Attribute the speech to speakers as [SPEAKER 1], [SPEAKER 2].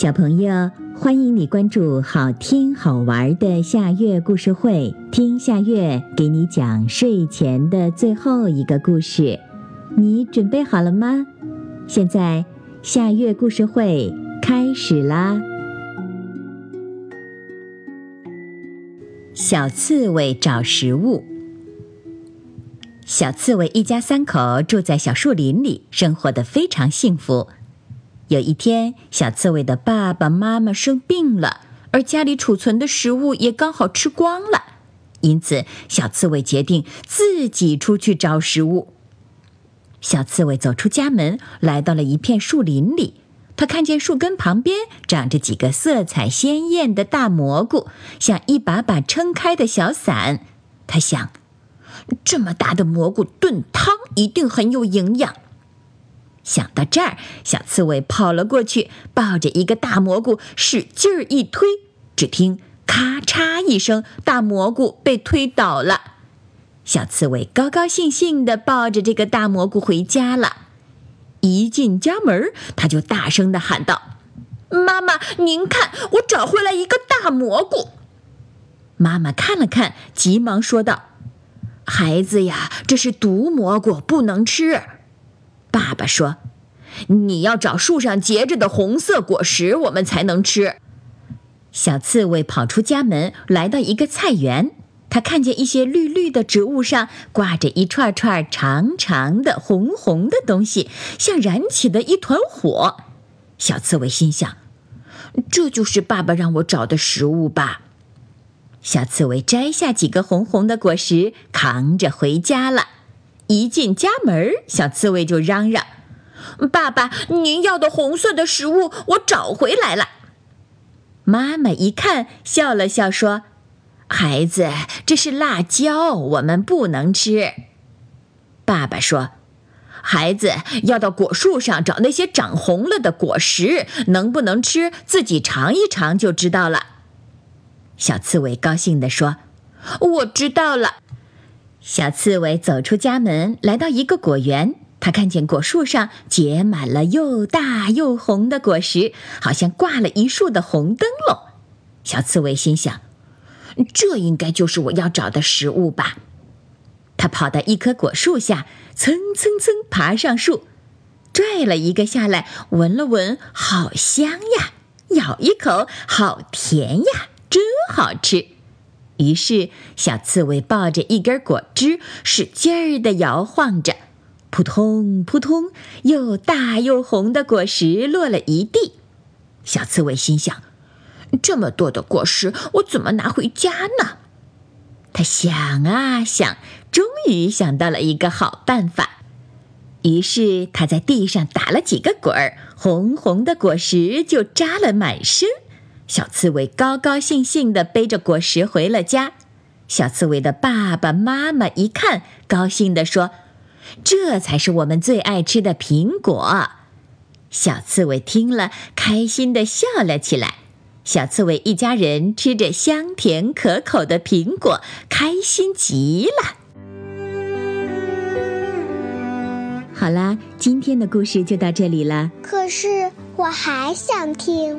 [SPEAKER 1] 小朋友，欢迎你关注好听好玩的夏月故事会，听夏月给你讲睡前的最后一个故事。你准备好了吗？现在夏月故事会开始啦！小刺猬找食物。小刺猬一家三口住在小树林里，生活的非常幸福。有一天，小刺猬的爸爸妈妈生病了，而家里储存的食物也刚好吃光了，因此小刺猬决定自己出去找食物。小刺猬走出家门，来到了一片树林里，他看见树根旁边长着几个色彩鲜艳的大蘑菇，像一把把撑开的小伞。他想。这么大的蘑菇炖汤一定很有营养。想到这儿，小刺猬跑了过去，抱着一个大蘑菇，使劲儿一推，只听咔嚓一声，大蘑菇被推倒了。小刺猬高高兴兴地抱着这个大蘑菇回家了。一进家门，他就大声地喊道：“妈妈，您看，我找回来一个大蘑菇。”妈妈看了看，急忙说道。孩子呀，这是毒蘑菇，不能吃。爸爸说：“你要找树上结着的红色果实，我们才能吃。”小刺猬跑出家门，来到一个菜园，他看见一些绿绿的植物上挂着一串串长长的红红的东西，像燃起的一团火。小刺猬心想：“这就是爸爸让我找的食物吧。”小刺猬摘下几个红红的果实，扛着回家了。一进家门，小刺猬就嚷嚷：“爸爸，您要的红色的食物我找回来了。”妈妈一看，笑了笑说：“孩子，这是辣椒，我们不能吃。”爸爸说：“孩子，要到果树上找那些长红了的果实，能不能吃，自己尝一尝就知道了。”小刺猬高兴地说：“我知道了。”小刺猬走出家门，来到一个果园。它看见果树上结满了又大又红的果实，好像挂了一树的红灯笼。小刺猬心想：“这应该就是我要找的食物吧？”它跑到一棵果树下，蹭蹭蹭爬上树，拽了一个下来，闻了闻，好香呀！咬一口，好甜呀！真好吃，于是小刺猬抱着一根果枝，使劲儿地摇晃着，扑通扑通，又大又红的果实落了一地。小刺猬心想：这么多的果实，我怎么拿回家呢？他想啊想，终于想到了一个好办法。于是他在地上打了几个滚儿，红红的果实就扎了满身。小刺猬高高兴兴地背着果实回了家。小刺猬的爸爸妈妈一看，高兴地说：“这才是我们最爱吃的苹果。”小刺猬听了，开心地笑了起来。小刺猬一家人吃着香甜可口的苹果，开心极了。好啦，今天的故事就到这里了。
[SPEAKER 2] 可是我还想听。